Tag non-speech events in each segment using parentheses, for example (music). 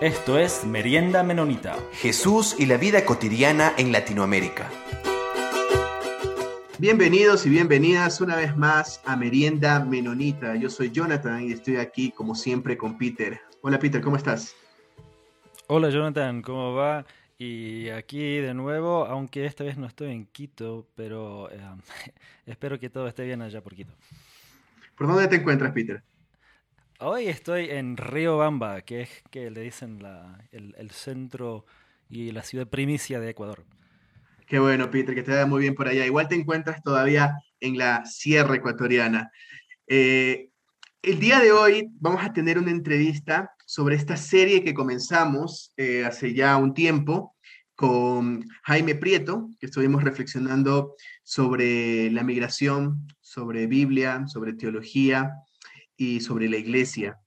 Esto es Merienda Menonita. Jesús y la vida cotidiana en Latinoamérica. Bienvenidos y bienvenidas una vez más a Merienda Menonita. Yo soy Jonathan y estoy aquí como siempre con Peter. Hola Peter, ¿cómo estás? Hola Jonathan, ¿cómo va? Y aquí de nuevo, aunque esta vez no estoy en Quito, pero eh, (laughs) espero que todo esté bien allá por Quito. ¿Por dónde te encuentras, Peter? Hoy estoy en Río Bamba, que es que le dicen el, centro y la ciudad primicia de Ecuador. Qué bueno, Peter, que te vaya muy bien por allá. Igual te encuentras todavía en la sierra ecuatoriana. Eh, el día de hoy vamos a tener una entrevista sobre esta serie que comenzamos eh, hace ya un tiempo con Jaime Prieto, que estuvimos reflexionando sobre la migración, sobre Biblia, sobre teología y sobre la iglesia.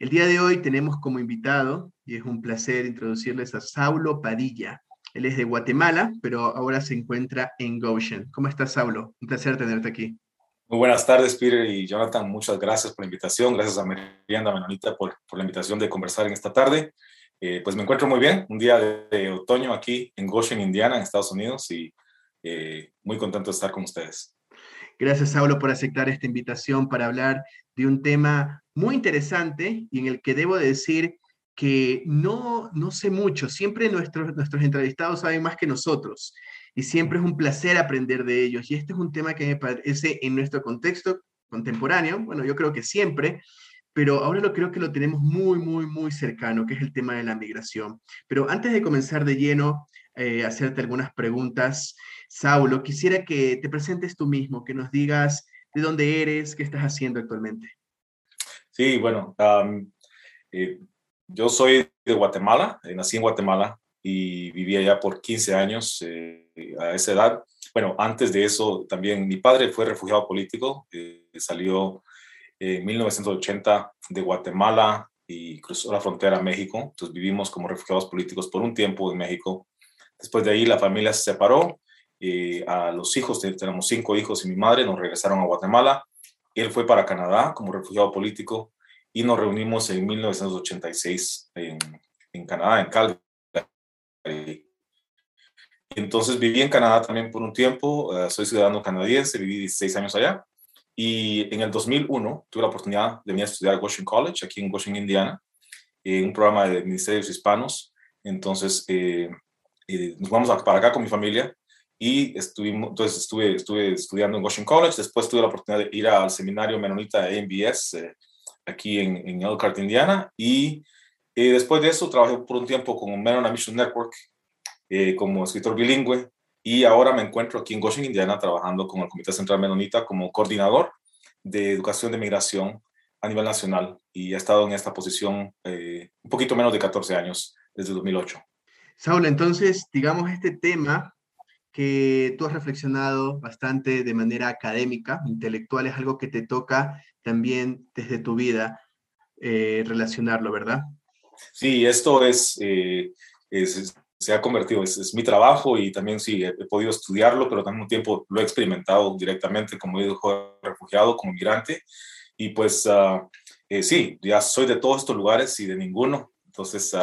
El día de hoy tenemos como invitado, y es un placer introducirles a Saulo Padilla. Él es de Guatemala, pero ahora se encuentra en Goshen. ¿Cómo estás, Saulo? Un placer tenerte aquí. Muy buenas tardes, Peter y Jonathan. Muchas gracias por la invitación. Gracias a Merienda Menonita por, por la invitación de conversar en esta tarde. Eh, pues me encuentro muy bien, un día de, otoño aquí en Goshen, Indiana, en Estados Unidos, y eh, muy contento de estar con ustedes. Gracias, Saulo, por aceptar esta invitación para hablar de un tema muy interesante y en el que debo decir que no, no sé mucho. Siempre nuestros, nuestros entrevistados saben más que nosotros y siempre es un placer aprender de ellos. Y este es un tema que me parece en nuestro contexto contemporáneo, bueno, yo creo que siempre, pero ahora lo creo que lo tenemos muy, muy, muy cercano, que es el tema de la migración. Pero antes de comenzar de lleno, eh, hacerte algunas preguntas, Saulo, quisiera que te presentes tú mismo, que nos digas de dónde eres, qué estás haciendo actualmente. Sí, bueno, eh, yo soy de Guatemala, eh, nací en Guatemala y viví allá por 15 años eh, a esa edad. Bueno, antes de eso también mi padre fue refugiado político, salió en 1980 de Guatemala y cruzó la frontera a México. Entonces vivimos como refugiados políticos por un tiempo en México. Después de ahí la familia se separó eh, a los hijos, tenemos cinco hijos y mi madre, nos regresaron a Guatemala. Él fue para Canadá como refugiado político y nos reunimos en 1986 en, en Canadá, en Calgary. Entonces viví en Canadá también por un tiempo, eh, soy ciudadano canadiense, viví 16 años allá y en el 2001 tuve la oportunidad de venir a estudiar a Goshen College, aquí en Goshen, Indiana, en un programa de ministerios hispanos. Entonces eh, nos vamos para acá con mi familia y estuvimos, entonces estuve, estuve estudiando en Washington College, después tuve la oportunidad de ir al seminario menonita AMBS eh, aquí en, en, Elkhart, Indiana, y eh, después de eso trabajé por un tiempo con Menonite Mission Network eh, como escritor bilingüe, y ahora me encuentro aquí en Washington, Indiana, trabajando con el Comité Central Menonita como coordinador de educación de migración a nivel nacional, y he estado en esta posición un poquito menos de 14 años, desde 2008. Saúl, entonces, digamos, este tema que tú has reflexionado bastante de manera académica, intelectual, es algo que te toca también desde tu vida eh, relacionarlo, ¿verdad? Sí, esto es, eh, se ha convertido, es, mi trabajo y también sí, he, podido estudiarlo, pero también un tiempo lo he experimentado directamente como hijo refugiado, como migrante. Y pues uh, sí, ya soy de todos estos lugares y de ninguno entonces,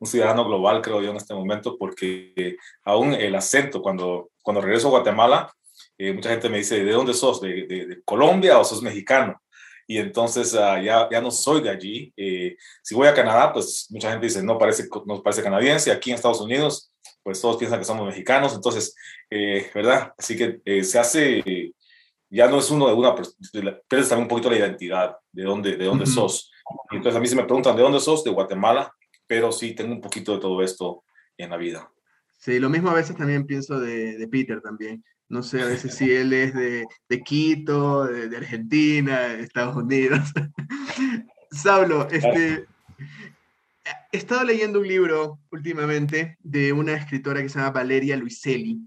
un ciudadano global, creo yo, en este momento, porque aún el acento, cuando, cuando regreso a Guatemala, eh, mucha gente me dice, ¿de dónde sos? ¿De, de, Colombia o sos mexicano? Y entonces ah, ya, ya no soy de allí. Eh, si voy a Canadá, pues mucha gente dice, no parece, no parece canadiense. Aquí en Estados Unidos, pues todos piensan que somos mexicanos. Entonces, eh, ¿verdad? Así que se hace, ya no es uno de una, pierdes también un poquito la identidad de dónde, de dónde sos. entonces a mí se me preguntan, ¿de dónde sos? De Guatemala pero sí tengo un poquito de todo esto en la vida. Sí, lo mismo a veces también pienso de, Peter también. No sé, a veces si él es de, de Quito, de, Argentina, de Estados Unidos. (laughs) Saulo, este, he estado leyendo un libro últimamente de una escritora que se llama Valeria Luiselli,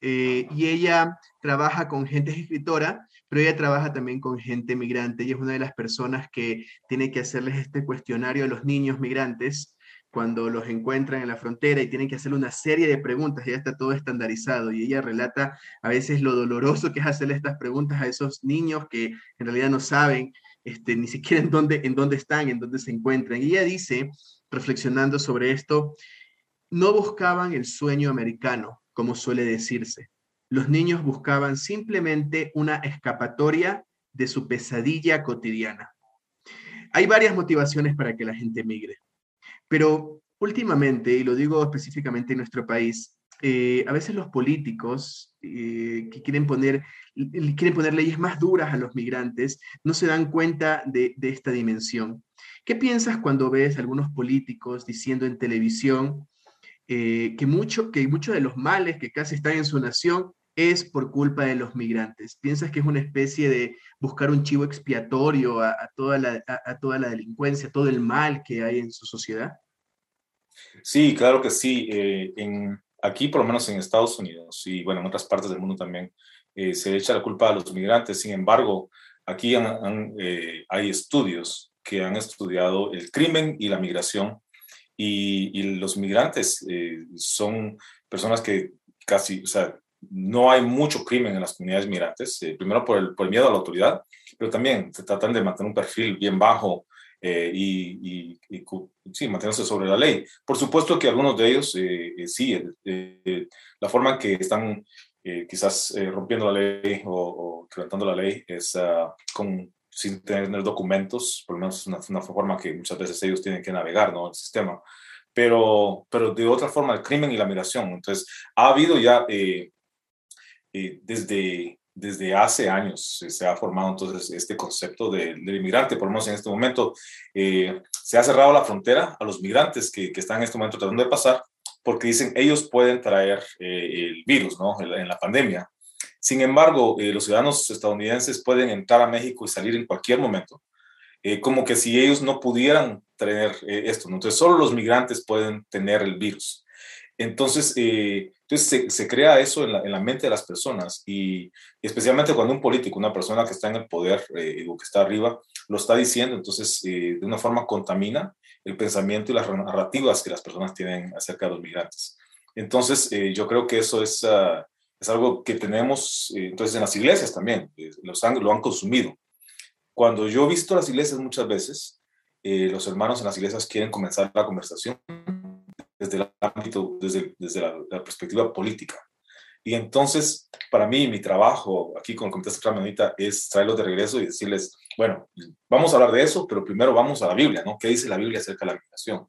eh, y ella trabaja con gente escritora, pero ella trabaja también con gente migrante, y es una de las personas que tiene que hacerles este cuestionario a los niños migrantes cuando los encuentran en la frontera y tienen que hacerle una serie de preguntas, ya está todo estandarizado y ella relata a veces lo doloroso que es hacerle estas preguntas a esos niños que en realidad no saben este, ni siquiera en dónde, en dónde están, en dónde se encuentran. Y ella dice reflexionando sobre esto, no buscaban el sueño americano, como suele decirse. Los niños buscaban simplemente una escapatoria de su pesadilla cotidiana. Hay varias motivaciones para que la gente migre, pero últimamente, y lo digo específicamente en nuestro país, eh, a veces los políticos eh, que quieren poner, quieren poner leyes más duras a los migrantes no se dan cuenta de, esta dimensión. ¿Qué piensas cuando ves a algunos políticos diciendo en televisión eh, que, mucho, que muchos de los males que casi están en su nación es por culpa de los migrantes? ¿Piensas que es una especie de buscar un chivo expiatorio a, toda, la, a, toda la delincuencia, todo el mal que hay en su sociedad? Sí, claro que sí. en, aquí, por lo menos en Estados Unidos y bueno, en otras partes del mundo también, eh, se echa la culpa a los migrantes. Sin embargo, aquí eh, hay estudios que han estudiado el crimen y la migración y, los migrantes eh, son personas que casi, o sea, no hay mucho crimen en las comunidades migrantes, primero por el, por el, miedo a la autoridad, pero también se tratan de mantener un perfil bien bajo eh, y, sí, mantenerse sobre la ley. Por supuesto que algunos de ellos, eh, eh, sí, la forma en que están quizás rompiendo la ley o, quebrantando la ley es ah, con, sin tener documentos, por lo menos es una, una, forma que muchas veces ellos tienen que navegar, ¿no? El sistema. Pero, pero de otra forma, el crimen y la migración. Entonces, ha habido ya desde desde hace años se ha formado entonces este concepto del inmigrante, por lo menos en este momento eh, se ha cerrado la frontera a los migrantes que, que, están en este momento tratando de pasar porque dicen ellos pueden traer eh, el virus ¿no? en la pandemia. Sin embargo, eh, los ciudadanos estadounidenses pueden entrar a México y salir en cualquier momento, como que si ellos no pudieran tener esto, ¿no? entonces solo los migrantes pueden tener el virus. Entonces, eh, entonces se, crea eso en la, mente de las personas y, especialmente cuando un político, una persona que está en el poder eh, o que está arriba, lo está diciendo, entonces eh, de una forma contamina el pensamiento y las narrativas que las personas tienen acerca de los migrantes. Entonces, yo creo que eso es, ah, es algo que tenemos, entonces en las iglesias también, los han, lo han consumido. Cuando yo he visto las iglesias muchas veces, los hermanos en las iglesias quieren comenzar la conversación desde el ámbito, desde, desde la, perspectiva política. Y entonces, para mí, mi trabajo aquí con el Comité Central Menonita es traerlos de regreso y decirles, bueno, vamos a hablar de eso, pero primero vamos a la Biblia, ¿no? ¿Qué dice la Biblia acerca de la migración?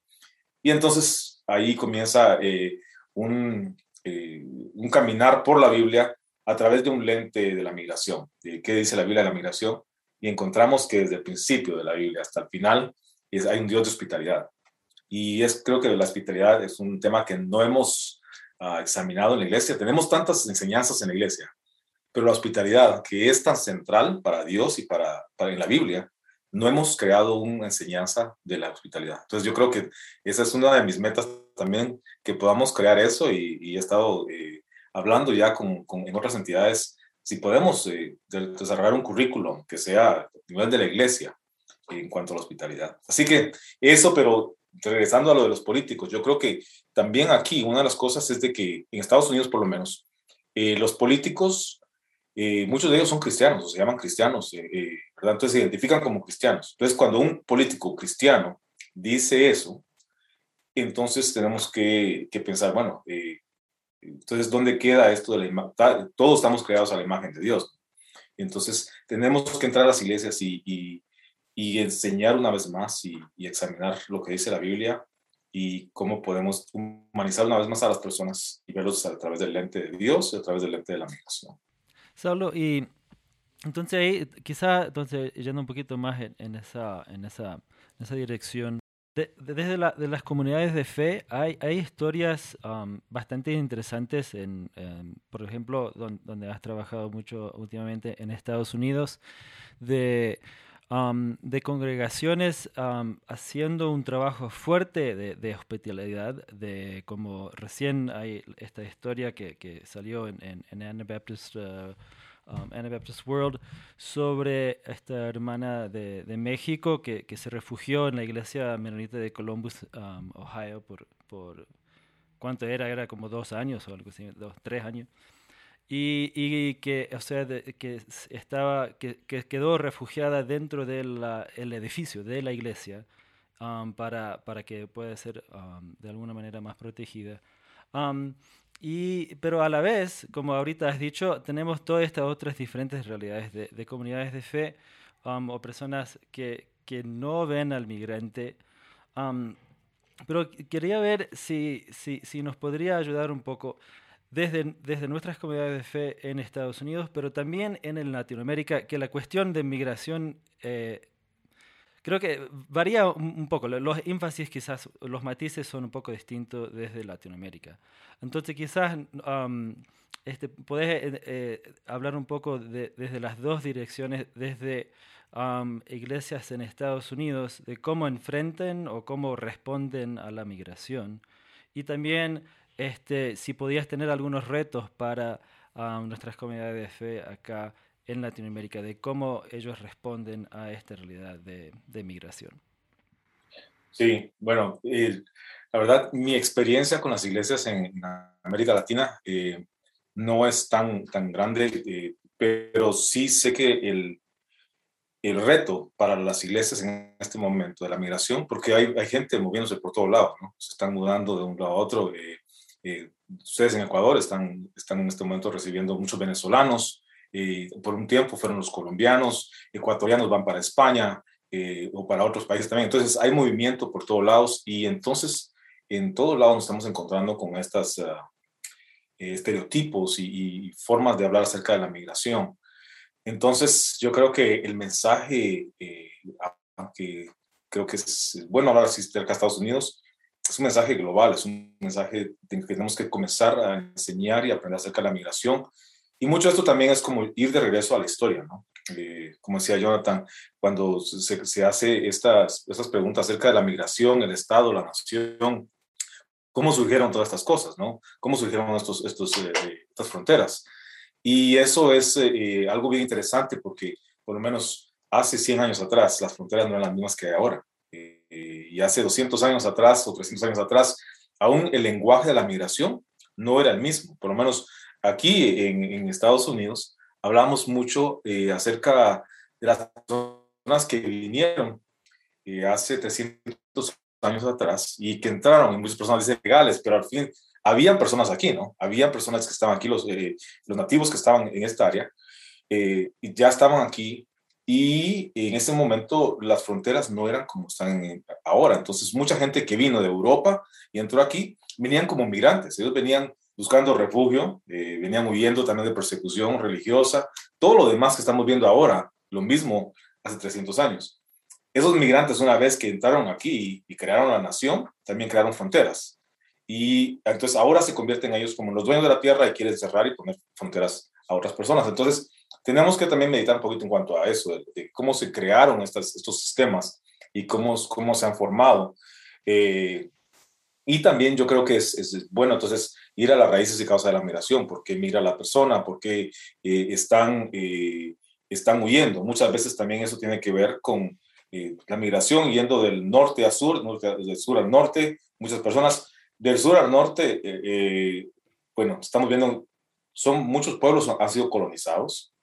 Y entonces ahí comienza eh, un, eh, un caminar por la Biblia a través de un lente de la migración. ¿Qué dice la Biblia de la migración? Y encontramos que desde el principio de la Biblia hasta el final es, hay un Dios de hospitalidad. Y es, creo que la hospitalidad es un tema que no hemos ah, examinado en la iglesia. Tenemos tantas enseñanzas en la iglesia, pero la hospitalidad, que es tan central para Dios y para, para en la Biblia, no hemos creado una enseñanza de la hospitalidad. Entonces yo creo que esa es una de mis metas también, que podamos crear eso y, he estado eh, hablando ya con, con, en otras entidades si podemos eh, desarrollar un currículum que sea a nivel de la iglesia en cuanto a la hospitalidad. Así que eso, pero regresando a lo de los políticos, yo creo que también aquí una de las cosas es de que en Estados Unidos por lo menos, eh, los políticos, eh, muchos de ellos son cristianos, o se llaman cristianos, eh, ¿verdad? entonces se identifican como cristianos. Entonces cuando un político cristiano dice eso, entonces tenemos que, pensar, bueno, entonces, ¿dónde queda esto de la imagen? Todos estamos creados a la imagen de Dios. Entonces, tenemos que entrar a las iglesias y enseñar una vez más y, examinar lo que dice la Biblia y cómo podemos humanizar una vez más a las personas y verlos a través del lente de Dios y a través del lente de la migración. Saulo, y entonces ahí, quizá, entonces, yendo un poquito más en, esa, en, esa, en esa dirección, desde la, de las comunidades de fe hay, hay historias um, bastante interesantes, en, por ejemplo, donde has trabajado mucho últimamente en Estados Unidos, de de congregaciones haciendo un trabajo fuerte de, hospitalidad, de como recién hay esta historia que, que salió en, en, en Anabaptist, uh, Anabaptist World sobre esta hermana de, de México que, que, se refugió en la iglesia menonita de Columbus, Ohio, por, por, ¿cuánto era? Era como dos años o algo así, dos, tres años. Y, que, o sea, que estaba, que, quedó refugiada dentro del edificio de la iglesia um, para, para que pueda ser um, de alguna manera más protegida. y, pero a la vez, como ahorita has dicho, tenemos todas estas otras diferentes realidades de, de comunidades de fe o personas que, que, no ven al migrante. pero quería ver si, si, si nos podría ayudar un poco desde, desde nuestras comunidades de fe en Estados Unidos, pero también en Latinoamérica, que la cuestión de migración eh, creo que varía un, poco. Los énfasis quizás, los matices son un poco distintos desde Latinoamérica. Entonces quizás este, podés eh, eh, hablar un poco desde las dos direcciones, desde iglesias en Estados Unidos, de cómo enfrenten o cómo responden a la migración. Y también este, si podías tener algunos retos para nuestras comunidades de fe acá en Latinoamérica, de cómo ellos responden a esta realidad de, de migración. Sí, bueno, la verdad, mi experiencia con las iglesias en, América Latina eh, no es tan, tan grande, eh, pero sí sé que el, el reto para las iglesias en este momento de la migración, porque hay, hay gente moviéndose por todos lados, ¿no? se están mudando de un lado a otro. Eh, eh, ustedes en Ecuador están, están en este momento recibiendo muchos venezolanos, eh, por un tiempo fueron los colombianos, ecuatorianos van para España eh, o para otros países también. Entonces hay movimiento por todos lados y entonces en todos lados nos estamos encontrando con estos ah, estereotipos y, formas de hablar acerca de la migración. Entonces yo creo que el mensaje, que creo que es bueno hablar cerca de Estados Unidos, es un mensaje global, es un mensaje que tenemos que comenzar a enseñar y aprender acerca de la migración. Y mucho de esto también es como ir de regreso a la historia, ¿no? Eh, como decía Jonathan, cuando se, se, hace estas, estas preguntas acerca de la migración, el Estado, la nación, ¿cómo surgieron todas estas cosas, ¿no? ¿Cómo surgieron estos, estos, eh, estas fronteras? Y eso es eh, algo bien interesante porque por lo menos hace 100 años atrás las fronteras no eran las mismas que ahora. Eh, y hace 200 años atrás o 300 años atrás, aún el lenguaje de la migración no era el mismo. Por lo menos aquí en, Estados Unidos hablamos mucho eh, acerca de las personas que vinieron eh, hace 300 años atrás y que entraron, y muchas personas dicen legales, pero al fin habían personas aquí, ¿no? Habían personas que estaban aquí, los, los nativos que estaban en esta área, y ya estaban aquí y en ese momento las fronteras no eran como están ahora. Entonces, mucha gente que vino de Europa y entró aquí, venían como migrantes. Ellos venían buscando refugio, eh, venían huyendo también de persecución religiosa, todo lo demás que estamos viendo ahora, lo mismo hace 300 años. Esos migrantes, una vez que entraron aquí y, crearon la nación, también crearon fronteras. Y entonces ahora se convierten ellos como los dueños de la tierra y quieren cerrar y poner fronteras a otras personas. Entonces, tenemos que también meditar un poquito en cuanto a eso, de, cómo se crearon estas, estos sistemas y cómo, cómo se han formado. Eh, y también yo creo que es, es, bueno entonces ir a las raíces y causa de la migración, por qué migra la persona, por qué eh, están, eh, están huyendo. Muchas veces también eso tiene que ver con la migración yendo del norte a sur, del sur al norte. Muchas personas del sur al norte, bueno, estamos viendo, son muchos pueblos han sido colonizados,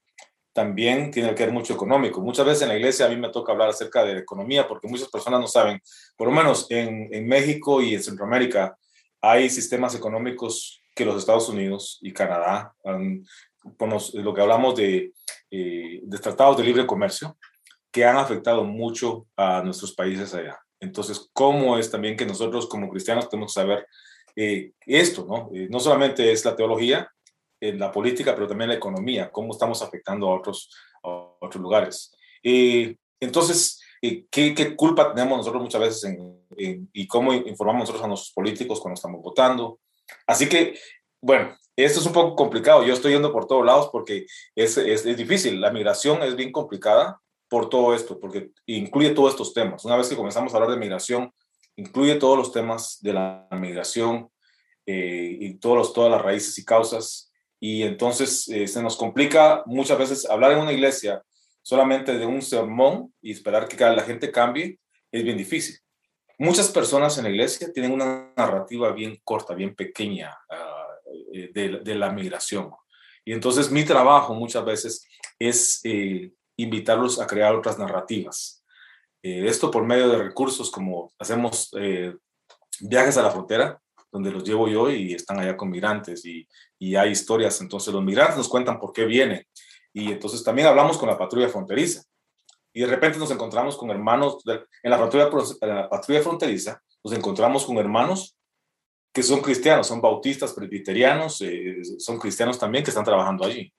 también tiene que ver mucho económico. Muchas veces en la iglesia a mí me toca hablar acerca de economía porque muchas personas no saben, por lo menos en, en México y en Centroamérica hay sistemas económicos que los Estados Unidos y Canadá, lo que hablamos de, eh, de tratados de libre comercio, que han afectado mucho a nuestros países allá. Entonces, ¿cómo es también que nosotros como cristianos tenemos que saber eh, esto, ¿no? Eh, no solamente es la teología, en la política, pero también la economía, cómo estamos afectando a otros, otros lugares. Eh, entonces, eh, ¿qué, ¿qué, culpa tenemos nosotros muchas veces en, y cómo informamos nosotros a nuestros políticos cuando estamos votando? Así que, bueno, esto es un poco complicado. Yo estoy yendo por todos lados porque es, es, es difícil. La migración es bien complicada por todo esto, porque incluye todos estos temas. Una vez que comenzamos a hablar de migración, incluye todos los temas de la migración eh, y todos los, todas las raíces y causas y entonces eh, se nos complica muchas veces hablar en una iglesia solamente de un sermón y esperar que la gente cambie, es bien difícil. Muchas personas en la iglesia tienen una narrativa bien corta, bien pequeña ah, eh, de, la migración. Y entonces mi trabajo muchas veces es eh, invitarlos a crear otras narrativas. Esto por medio de recursos como hacemos viajes a la frontera, donde los llevo yo y están allá con migrantes y, y, hay historias. Entonces los migrantes nos cuentan por qué vienen. Y entonces también hablamos con la patrulla fronteriza. Y de repente nos encontramos con hermanos, en la patrulla, en la patrulla fronteriza, nos encontramos con hermanos que son cristianos, son bautistas, presbiterianos, eh, son cristianos también que están trabajando allí.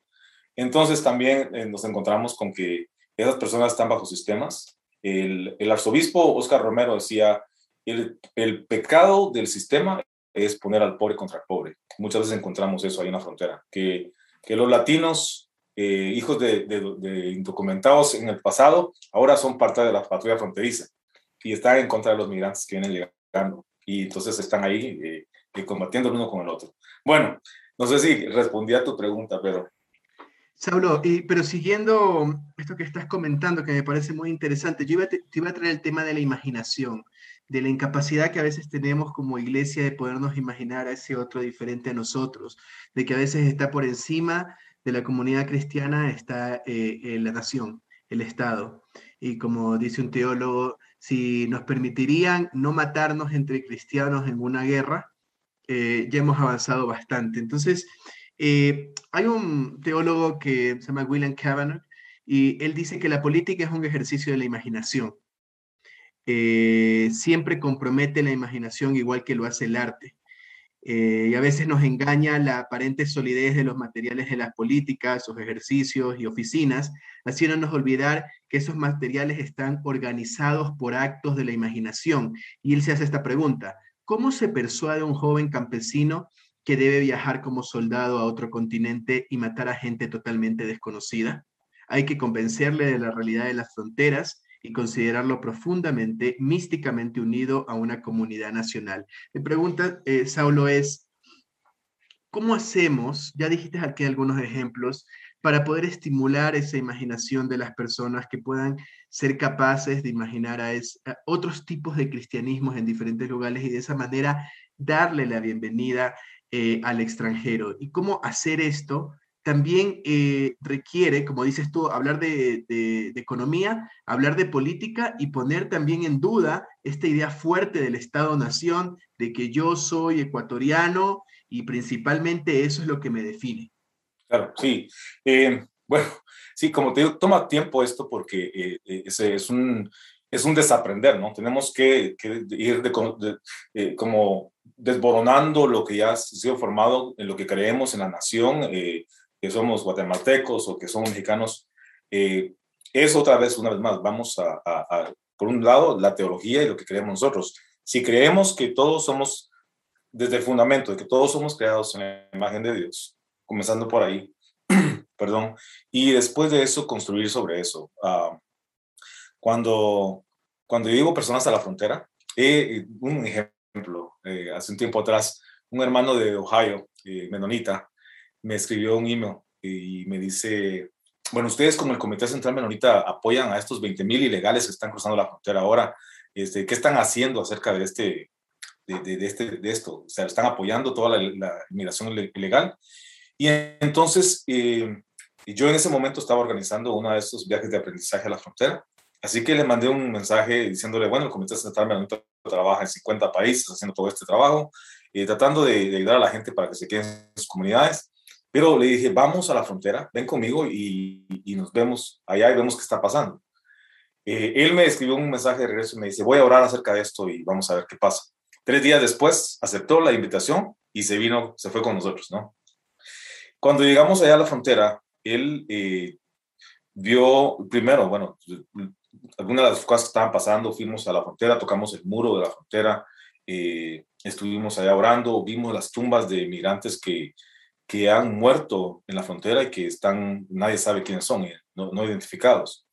Entonces también eh, nos encontramos con que esas personas están bajo sistemas. El, el arzobispo Oscar Romero decía, el, el, pecado del sistema es poner al pobre contra el pobre. Muchas veces encontramos eso ahí en la frontera, que, que los latinos, eh, hijos de, de, de, indocumentados en el pasado, ahora son parte de la patrulla fronteriza y están en contra de los migrantes que vienen llegando y entonces están ahí eh, eh, combatiendo el uno con el otro. Bueno, no sé si respondí a tu pregunta, pero... Saulo, y, pero siguiendo esto que estás comentando, que me parece muy interesante, yo iba te, iba a traer el tema de la imaginación, de la incapacidad que a veces tenemos como iglesia de podernos imaginar a ese otro diferente a nosotros, de que a veces está por encima de la comunidad cristiana, está eh, la nación, el Estado. Y como dice un teólogo, si nos permitirían no matarnos entre cristianos en una guerra, eh, ya hemos avanzado bastante. Entonces, eh, hay un teólogo que se llama William Kavanagh y él dice que la política es un ejercicio de la imaginación. Siempre compromete la imaginación igual que lo hace el arte. Eh, y a veces nos engaña la aparente solidez de los materiales de las políticas, sus ejercicios y oficinas, haciéndonos olvidar que esos materiales están organizados por actos de la imaginación. Y él se hace esta pregunta, ¿cómo se persuade un joven campesino que debe viajar como soldado a otro continente y matar a gente totalmente desconocida? Hay que convencerle de la realidad de las fronteras y considerarlo profundamente, místicamente unido a una comunidad nacional. Mi pregunta, eh, Saulo, es, ¿cómo hacemos, ya dijiste aquí algunos ejemplos, para poder estimular esa imaginación de las personas que puedan ser capaces de imaginar a, otros tipos de cristianismos en diferentes lugares y de esa manera darle la bienvenida eh, al extranjero? ¿Y cómo hacer esto? También eh, requiere, como dices tú, hablar de, economía, hablar de política y poner también en duda esta idea fuerte del Estado-Nación, de que yo soy ecuatoriano y principalmente eso es lo que me define. Claro, sí. Eh, bueno, sí, como te digo, toma tiempo esto porque eh, es, un, es un desaprender, ¿no? Tenemos que, ir de, de, como desboronando lo que ya ha sido formado en lo que creemos en la nación, que somos guatemaltecos o que somos mexicanos, eh, es otra vez, una vez más, vamos a, por un lado, la teología y lo que creemos nosotros. Si creemos que todos somos, desde el fundamento de que todos somos creados en la imagen de Dios, comenzando por ahí, (clears throat) perdón, y después de eso construir sobre eso. Uh, cuando, cuando yo digo personas a la frontera, eh, un ejemplo, eh, hace un tiempo atrás, un hermano de Ohio, eh, menonita, me escribió un email y me dice, bueno, ustedes como el Comité Central Menonita apoyan a estos 20 mil ilegales que están cruzando la frontera ahora. Este, ¿Qué están haciendo acerca de, este, de, de, de, este, de esto? O sea, ¿están apoyando toda la, la inmigración ilegal? Y entonces, eh, yo en ese momento estaba organizando uno de estos viajes de aprendizaje a la frontera. Así que le mandé un mensaje diciéndole, bueno, el Comité Central Menonita trabaja en 50 países haciendo todo este trabajo, eh, tratando de, de ayudar a la gente para que se queden en sus comunidades. Pero le dije, vamos a la frontera, ven conmigo y, y nos vemos allá y vemos qué está pasando. Eh, él me escribió un mensaje de regreso y me dice, voy a orar acerca de esto y vamos a ver qué pasa. Tres días después aceptó la invitación y se vino, se fue con nosotros, ¿no? Cuando llegamos allá a la frontera, él eh, vio, primero, bueno, algunas de las cosas que estaban pasando, fuimos a la frontera, tocamos el muro de la frontera, eh, estuvimos allá orando, vimos las tumbas de migrantes que, que han muerto en la frontera y que están, nadie sabe quiénes son, no, no, identificados.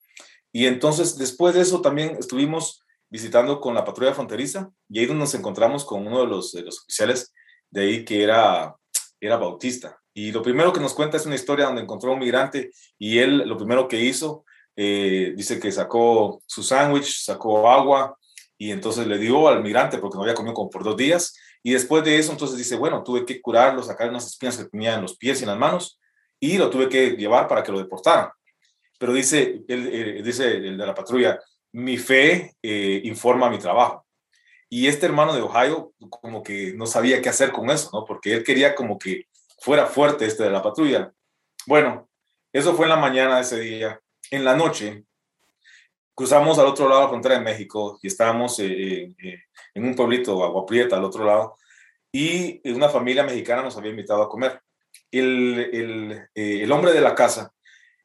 Y entonces, después de eso, también estuvimos visitando con la patrulla fronteriza y ahí nos encontramos con uno de los, de los oficiales de ahí que era, era bautista. Y lo primero que nos cuenta es una historia donde encontró a un migrante y él lo primero que hizo, eh, dice que sacó su sándwich, sacó agua y entonces le dio al migrante porque no había comido como por dos días y después de eso, entonces dice, bueno, tuve que curarlo, sacar unas espinas que tenía en los pies y en las manos, y lo tuve que llevar para que lo deportaran. Pero dice, él, eh, dice el de la patrulla, mi fe eh, informa mi trabajo. Y este hermano de Ohio como que no sabía qué hacer con eso, ¿no? Porque él quería como que fuera fuerte este de la patrulla. Bueno, eso fue en la mañana de ese día. En la noche, cruzamos al otro lado de la frontera de México y estábamos eh, eh, en un pueblito, Agua Prieta, al otro lado, y una familia mexicana nos había invitado a comer. El, el, eh, el hombre de la casa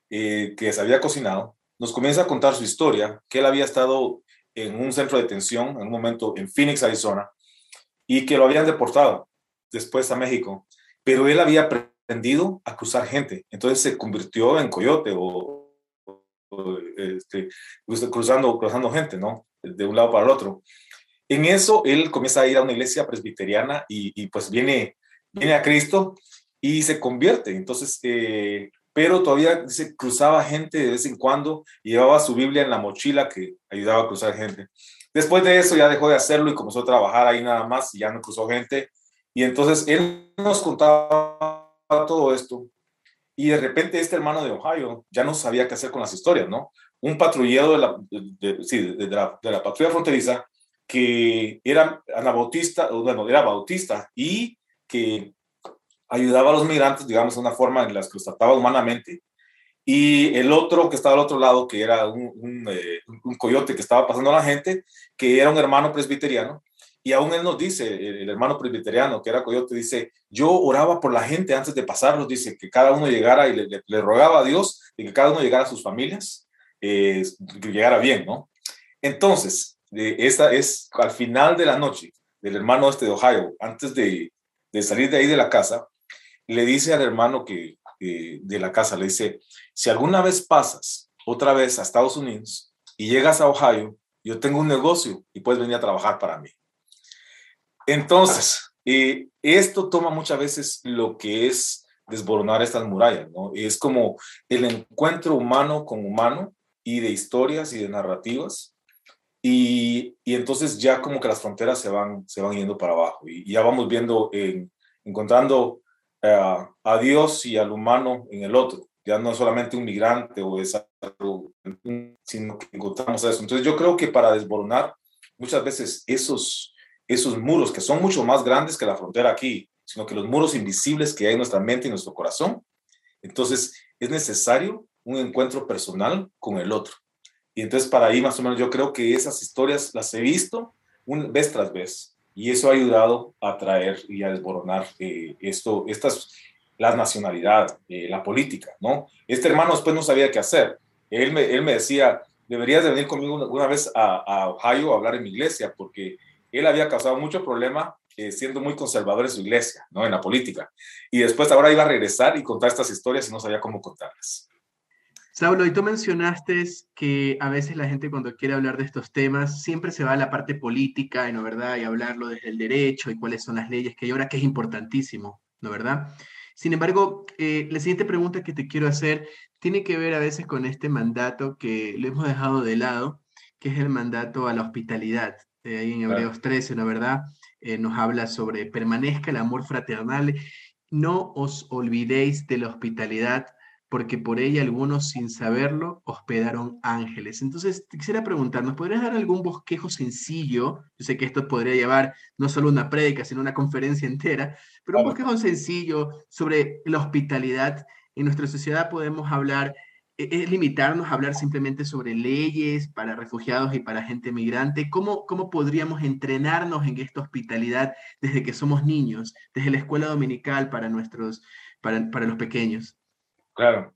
que se había cocinado nos comienza a contar su historia, que él había estado en un centro de detención en un momento en Phoenix, Arizona, y que lo habían deportado después a México, pero él había aprendido a cruzar gente, entonces se convirtió en coyote o, este, cruzando, cruzando gente, ¿no? De un lado para el otro. En eso él comienza a ir a una iglesia presbiteriana y, pues viene, viene a Cristo y se convierte. Entonces, eh, pero todavía se cruzaba gente de vez en cuando y llevaba su Biblia en la mochila que ayudaba a cruzar gente. Después de eso ya dejó de hacerlo y comenzó a trabajar ahí nada más y ya no cruzó gente. Y entonces él nos contaba todo esto y de repente este hermano de Ohio ya no sabía qué hacer con las historias, ¿no? Un patrullero de la, de, la, de la patrulla fronteriza que era anabautista, bueno, era bautista y que ayudaba a los migrantes, digamos, de una forma en la que los trataba humanamente. Y el otro que estaba al otro lado, que era un, eh, un, coyote que estaba pasando a la gente, que era un hermano presbiteriano, y aún él nos dice, el, hermano presbiteriano, que era coyote, dice, yo oraba por la gente antes de pasarlos, dice, que cada uno llegara y le, rogaba a Dios y que cada uno llegara a sus familias, eh, que llegara bien, ¿no? Entonces, eh, esta es al final de la noche del hermano este de Ohio, antes de, salir de ahí de la casa, le dice al hermano que, de la casa, le dice, si alguna vez pasas otra vez a Estados Unidos y llegas a Ohio, yo tengo un negocio y puedes venir a trabajar para mí. Entonces, eh, esto toma muchas veces lo que es desboronar estas murallas, ¿no? Es como el encuentro humano con humano y de historias y de narrativas. Y, y entonces ya como que las fronteras se van, se van yendo para abajo y ya vamos viendo, en, encontrando uh, a Dios y al humano en el otro. Ya no solamente un migrante o es algo, sino que encontramos eso. Entonces yo creo que para desboronar muchas veces esos esos muros que son mucho más grandes que la frontera aquí, sino que los muros invisibles que hay en nuestra mente y nuestro corazón. Entonces, es necesario un encuentro personal con el otro. Y entonces, para ahí más o menos, yo creo que esas historias las he visto un, vez tras vez. Y eso ha ayudado a traer y a desboronar eh, esto, estas, la nacionalidad, eh, la política, ¿no? Este hermano después no sabía qué hacer. Él me, él me decía, deberías de venir conmigo una, una vez a, a Ohio a hablar en mi iglesia, porque él había causado mucho problema eh, siendo muy conservador en su iglesia, ¿no? En la política. Y después ahora iba a regresar y contar estas historias y no sabía cómo contarlas. Saulo, y tú mencionaste que a veces la gente cuando quiere hablar de estos temas siempre se va a la parte política, ¿no verdad? Y hablarlo desde el derecho y cuáles son las leyes que hay ahora, que es importantísimo, ¿no verdad? Sin embargo, eh, la siguiente pregunta que te quiero hacer tiene que ver a veces con este mandato que lo hemos dejado de lado, que es el mandato a la hospitalidad. Eh, ahí en Hebreos 13, ¿no verdad? Eh, nos habla sobre permanezca el amor fraternal, no os olvidéis de la hospitalidad, porque por ella algunos sin saberlo hospedaron ángeles. Entonces, quisiera preguntar, ¿nos podrías dar algún bosquejo sencillo? Yo sé que esto podría llevar no solo una prédica, sino una conferencia entera, pero un bosquejo sencillo sobre la hospitalidad. En nuestra sociedad podemos hablar es limitarnos a hablar simplemente sobre leyes para refugiados y para gente migrante. ¿Cómo, cómo podríamos entrenarnos en esta hospitalidad desde que somos niños, desde la escuela dominical para, nuestros, para, para los pequeños? Claro.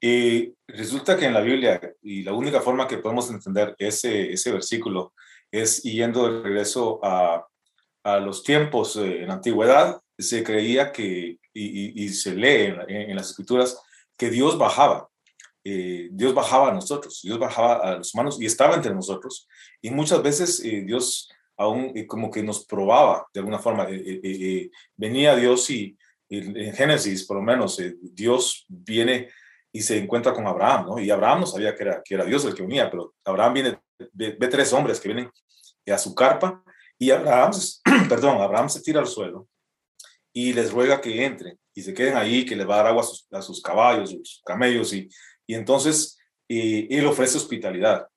Y resulta que en la Biblia, y la única forma que podemos entender ese, ese versículo es yendo de regreso a, a los tiempos en la antigüedad, se creía que, y, se lee en las escrituras, que Dios bajaba eh, Dios bajaba a nosotros, Dios bajaba a los humanos y estaba entre nosotros. Y muchas veces eh, Dios aún eh, como que nos probaba de alguna forma. venía Dios y en Génesis, por lo menos, Dios viene y se encuentra con Abraham, ¿no? Y Abraham no sabía que era, que Dios el que venía, pero Abraham viene, ve, ve tres hombres que vienen a su carpa y Abraham, (clears throat) perdón, Abraham se tira al suelo y les ruega que entren y se queden ahí, que les va a dar agua a sus, a sus caballos, sus camellos y y entonces él ofrece hospitalidad.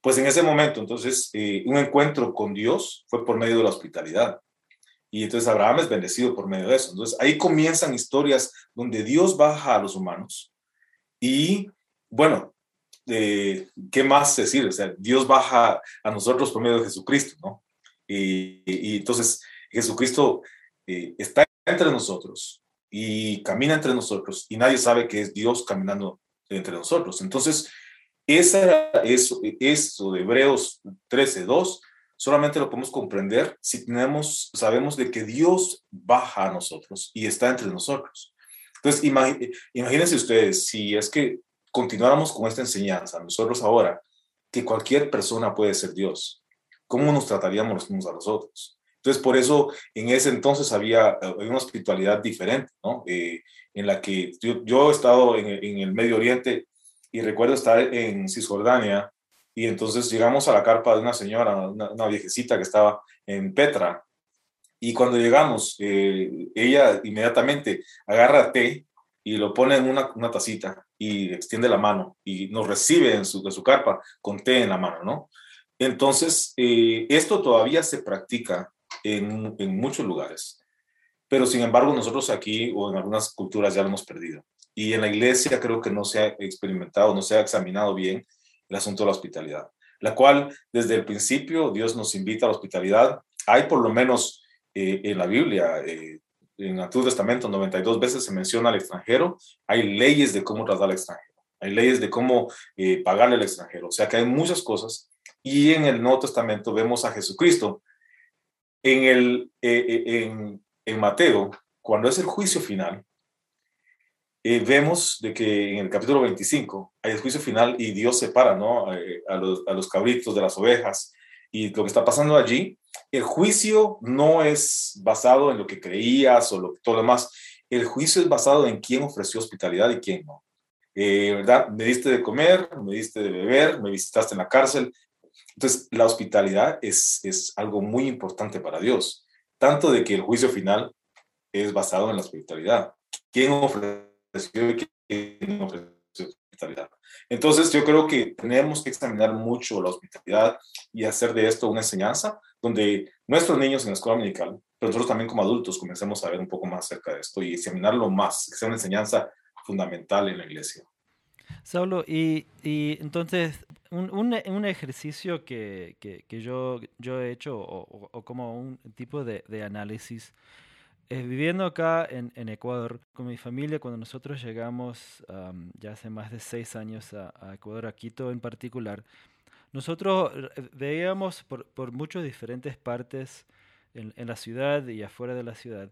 Pues en ese momento, entonces, eh, un encuentro con Dios fue por medio de la hospitalidad. Y entonces Abraham es bendecido por medio de eso. Entonces ahí comienzan historias donde Dios baja a los humanos. Y bueno, eh, ¿qué más decir? O sea, Dios baja a nosotros por medio de Jesucristo, ¿no? Y, entonces Jesucristo eh, está entre nosotros y camina entre nosotros y nadie sabe que es Dios caminando entre nosotros. Entonces, esa, eso, eso de Hebreos 13.2 solamente lo podemos comprender si tenemos, sabemos de que Dios baja a nosotros y está entre nosotros. Entonces, imagínense ustedes, si es que continuáramos con esta enseñanza, nosotros ahora, que cualquier persona puede ser Dios, ¿cómo nos trataríamos los unos a los otros? Entonces, por eso en ese entonces había, una espiritualidad diferente, ¿no? Eh, en la que yo, he estado en, en, el Medio Oriente y recuerdo estar en Cisjordania y entonces llegamos a la carpa de una señora, una, viejecita que estaba en Petra. Y cuando llegamos, eh, ella inmediatamente agarra té y lo pone en una, una, tacita y extiende la mano y nos recibe en su, de su carpa con té en la mano, ¿no? Entonces, eh, esto todavía se practica en, muchos lugares, pero sin embargo nosotros aquí o en algunas culturas ya lo hemos perdido. Y en la iglesia creo que no se ha experimentado, no se ha examinado bien el asunto de la hospitalidad, la cual desde el principio Dios nos invita a la hospitalidad. Hay por lo menos eh, en la Biblia, eh, en el Antiguo Testamento, 92 veces se menciona al extranjero, hay leyes de cómo tratar al extranjero, hay leyes de cómo eh, pagarle al extranjero, o sea que hay muchas cosas. Y en el Nuevo Testamento vemos a Jesucristo. En, el, en, en Mateo, cuando es el juicio final, eh, vemos de que en el capítulo 25 hay el juicio final y Dios separa ¿no? Eh, a, los, a los cabritos de las ovejas. Y lo que está pasando allí, el juicio no es basado en lo que creías o lo, todo lo demás. El juicio es basado en quién ofreció hospitalidad y quién no. Eh, ¿Verdad? Me diste de comer, me diste de beber, me visitaste en la cárcel. Entonces, la hospitalidad es, es algo muy importante para Dios. Tanto de que el juicio final es basado en la hospitalidad. ¿Quién ofreció entonces yo creo que tenemos que examinar mucho la hospitalidad y hacer de esto una enseñanza donde nuestros niños en la escuela dominical, pero nosotros también como adultos comencemos a ver un poco más acerca de esto y examinarlo más, que sea una enseñanza fundamental en la iglesia. Saulo, y, y entonces un, un, ejercicio que, que, yo, yo he hecho o, como un tipo de, análisis eh, viviendo acá en, Ecuador con mi familia, cuando nosotros llegamos ya hace más de seis años a, Ecuador, a Quito en particular, nosotros veíamos por, por muchas diferentes partes en, la ciudad y afuera de la ciudad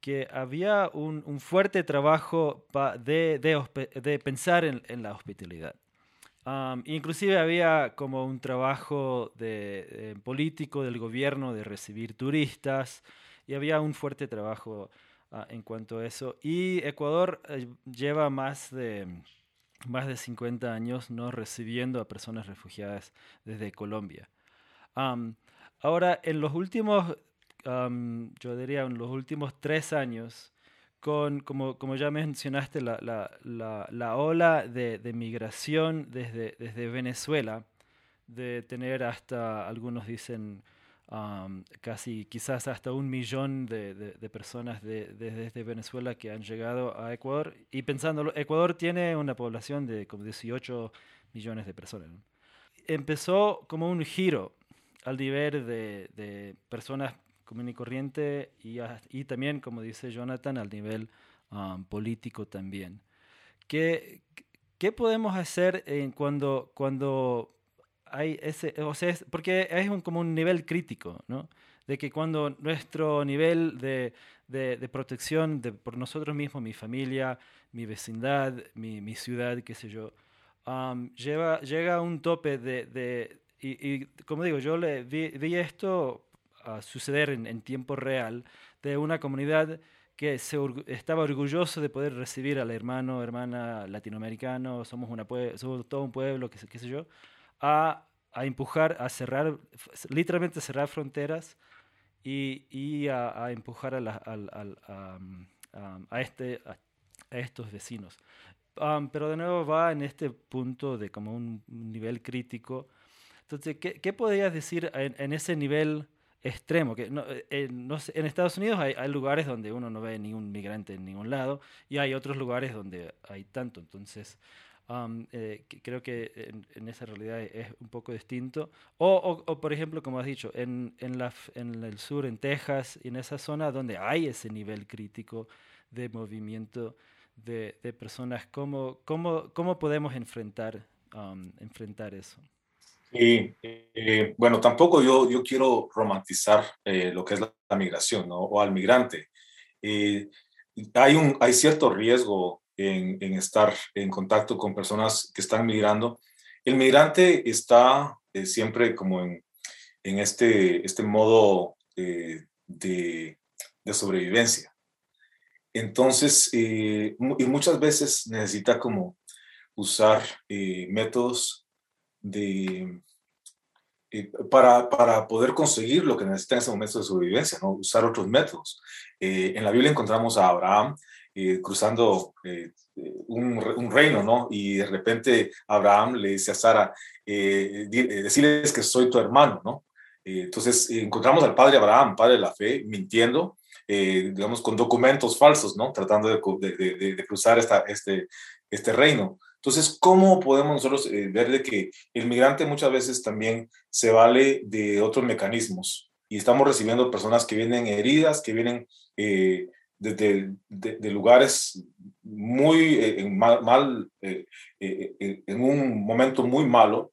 que había un, un fuerte trabajo de, de, pensar en, en la hospitalidad. Inclusive había como un trabajo eh, político del gobierno de recibir turistas, y había un fuerte trabajo ah, en cuanto a eso. Y Ecuador eh, lleva más de, más de 50 años no recibiendo a personas refugiadas desde Colombia. ahora, en los últimos, yo diría, en los últimos tres años, con, como, como ya mencionaste, la, la, la, la ola de, de, migración desde, desde Venezuela, de tener hasta, algunos dicen, casi quizás hasta un millón de, de, personas desde Venezuela que han llegado a Ecuador. Y pensando, Ecuador tiene una población de como 18 millones de personas. Empezó como un giro al nivel de, de personas común y corriente y, y, también, como dice Jonathan, al nivel político también. ¿Qué, ¿Qué podemos hacer en cuando, cuando hay ese, o sea, porque es un, como un nivel crítico, ¿no? De que cuando nuestro nivel de, de, protección de, por nosotros mismos, mi familia, mi vecindad, mi, mi ciudad, qué sé yo, lleva, llega a un tope de... de y, como digo, yo le vi, vi esto suceder en, en, tiempo real de una comunidad que se estaba orgulloso de poder recibir al hermano, hermana latinoamericano, somos, una somos todo un pueblo, qué, qué sé yo, a, a empujar, a cerrar, literalmente cerrar fronteras y, y a, a, empujar a, la, a, a, este, a, estos vecinos. Um, pero de nuevo va en este punto de como un nivel crítico Entonces, ¿qué, qué podrías decir en, en ese nivel extremo? Que no, eh, sé, en Estados Unidos hay, hay, lugares donde uno no ve ningún migrante en ningún lado y hay otros lugares donde hay tanto. Entonces, um, eh, creo que en, en, esa realidad es un poco distinto. O, o, o por ejemplo, como has dicho, en, en, la, en el sur, en Texas, en esa zona donde hay ese nivel crítico de movimiento de, de personas, ¿cómo, cómo, cómo podemos enfrentar, um, enfrentar eso? Y eh, bueno, tampoco yo, yo quiero romantizar eh, lo que es la, la, migración ¿no? o al migrante. Eh, hay, un, hay cierto riesgo en, en, estar en contacto con personas que están migrando. El migrante está eh, siempre como en, en, este, este modo de, de sobrevivencia. Entonces, eh, y muchas veces necesita como usar eh, métodos de, eh, para, para, poder conseguir lo que necesita en ese momento de sobrevivencia, ¿no? usar otros métodos. en la Biblia encontramos a Abraham cruzando un, un, reino, ¿no? Y de repente Abraham le dice a Sara, decirles que soy tu hermano, ¿no? entonces encontramos al padre Abraham, padre de la fe, mintiendo eh, digamos, con documentos falsos, ¿no? Tratando de, de, de, cruzar esta, este, este reino. Entonces, ¿cómo podemos nosotros eh, ver de que el migrante muchas veces también se vale de otros mecanismos? Y estamos recibiendo personas que vienen heridas, que vienen eh, de, de, lugares muy eh, mal, mal eh, eh, en un momento muy malo,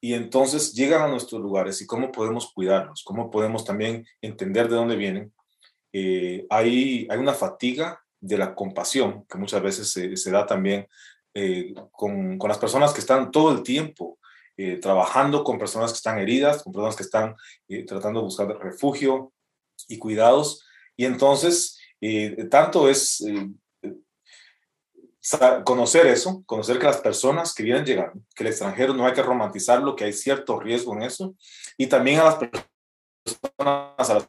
y entonces llegan a nuestros lugares y cómo podemos cuidarlos, cómo podemos también entender de dónde vienen eh, hay, hay una fatiga de la compasión que muchas veces se, se da también eh, con, las personas que están todo el tiempo eh, trabajando con personas que están heridas, con personas que están eh, tratando de buscar refugio y cuidados. Y entonces, tanto es conocer eso, conocer que las personas que vienen llegando, que el extranjero no hay que romantizarlo, que hay cierto riesgo en eso, y también a las personas, a las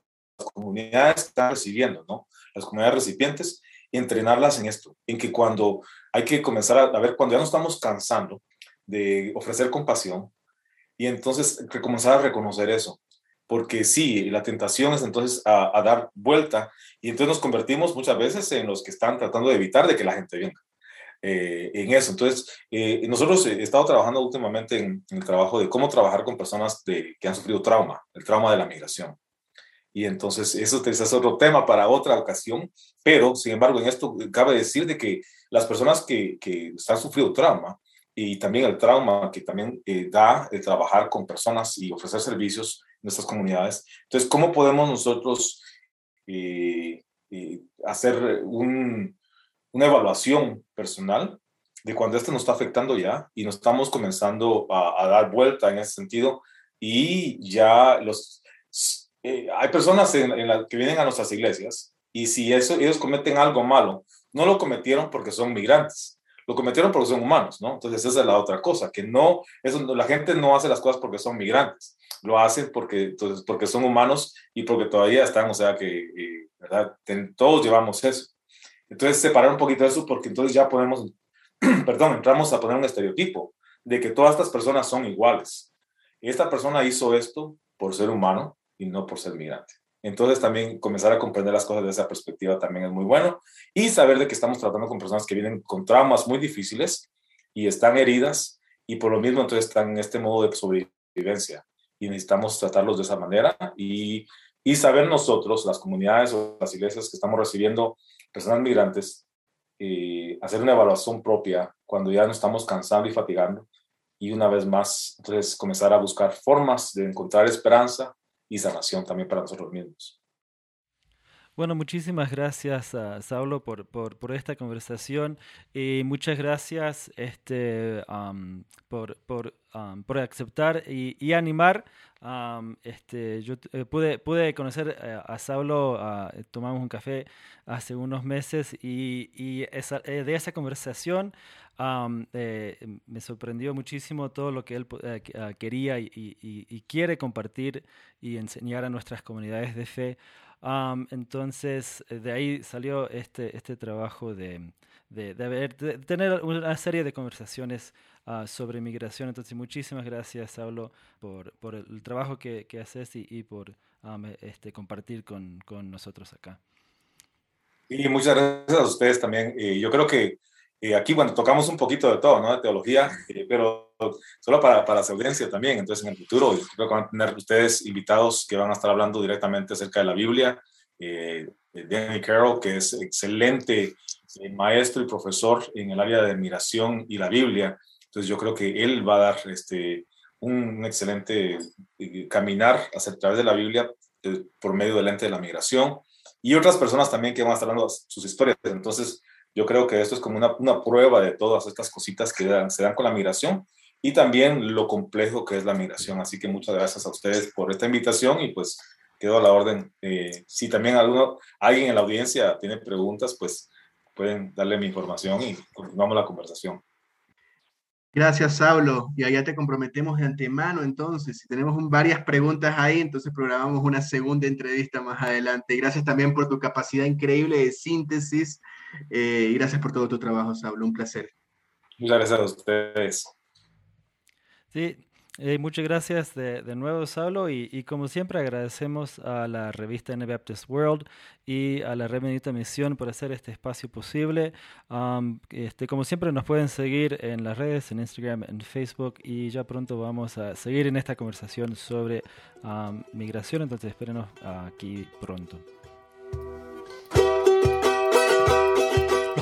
comunidades que están recibiendo, ¿no? Las comunidades recipientes, entrenarlas en esto, en que cuando hay que comenzar a, ver, cuando ya nos estamos cansando de ofrecer compasión, y entonces comenzar a reconocer eso, porque sí, la tentación es entonces a, dar vuelta, y entonces nos convertimos muchas veces en los que están tratando de evitar de que la gente venga. Eh, en eso. Entonces, eh, nosotros he estado trabajando últimamente en, el trabajo de cómo trabajar con personas que han sufrido trauma, el trauma de la migración. Y entonces eso es otro tema para otra ocasión, pero sin embargo en esto cabe decir de que las personas que, que están sufriendo trauma y también el trauma que también eh, da el trabajar con personas y ofrecer servicios en nuestras comunidades. Entonces, ¿cómo podemos nosotros eh, eh, hacer un, una evaluación personal de cuando esto nos está afectando ya y nos estamos comenzando a, a dar vuelta en ese sentido y ya los eh, hay personas en, en la, que vienen a nuestras iglesias y si eso, ellos cometen algo malo, no lo cometieron porque son migrantes, lo cometieron porque son humanos, ¿no? Entonces esa es la otra cosa, que no, eso, la gente no hace las cosas porque son migrantes, lo hacen porque, entonces, porque son humanos y porque todavía están, o sea que, eh, ¿verdad? Ten, todos llevamos eso. Entonces separar un poquito eso porque entonces ya podemos, (clears throat) perdón, entramos a poner un estereotipo de que todas estas personas son iguales. Esta persona hizo esto por ser humano, y no por ser migrante. Entonces también comenzar a comprender las cosas de esa perspectiva también es muy bueno. Y saber de que estamos tratando con personas que vienen con traumas muy difíciles y están heridas y por lo mismo entonces están en este modo de sobrevivencia. Y necesitamos tratarlos de esa manera y, y saber nosotros, las comunidades o las iglesias que estamos recibiendo personas migrantes, eh, hacer una evaluación propia cuando ya nos estamos cansando y fatigando. Y una vez más entonces comenzar a buscar formas de encontrar esperanza y sanación también para nosotros mismos. Bueno, muchísimas gracias a Saulo por, por, esta conversación y muchas gracias este, um, por, por, um, por, aceptar y, animar. Este, yo eh, pude, pude conocer eh, a Saulo, uh, tomamos un café hace unos meses y, y esa, eh, de esa conversación eh, me sorprendió muchísimo todo lo que él eh, uh, quería y, quiere compartir y enseñar a nuestras comunidades de fe. Um, entonces, de ahí salió este, este trabajo de, de, de, haber, de, tener una serie de conversaciones ah, sobre migración. Entonces, muchísimas gracias, Saulo, por, por el trabajo que, que haces y, y por este, compartir con, con, nosotros acá. Y muchas gracias a ustedes también. yo creo que aquí, bueno, tocamos un poquito de todo, ¿no? De teología, pero solo para, para su audiencia también. Entonces, en el futuro, creo que van a tener ustedes invitados que van a estar hablando directamente acerca de la Biblia. Eh, Danny Carroll, que es excelente eh, maestro y profesor en el área de migración y la Biblia. Entonces, yo creo que él va a dar este, un, excelente eh, caminar a través de la Biblia eh, por medio del ente de la migración. Y otras personas también que van a estar dando sus historias. Entonces, yo creo que esto es como una, una prueba de todas estas cositas que se dan con la migración y también lo complejo que es la migración. Así que muchas gracias a ustedes por esta invitación y pues quedo a la orden. Eh, si también alguno, alguien en la audiencia tiene preguntas, pues pueden darle mi información y continuamos la conversación. Gracias, Saulo. Y allá te comprometemos de antemano, entonces. Si tenemos varias preguntas ahí, entonces programamos una segunda entrevista más adelante. Gracias también por tu capacidad increíble de síntesis eh, y gracias por todo tu trabajo, Saulo. Un placer. Muchas gracias a ustedes. Sí, eh, muchas gracias de, nuevo, Saulo, y, como siempre agradecemos a la revista Baptist World y a la Red Misión por hacer este espacio posible. este, como siempre nos pueden seguir en las redes, en Instagram, en Facebook, y ya pronto vamos a seguir en esta conversación sobre migración, entonces espérenos aquí pronto.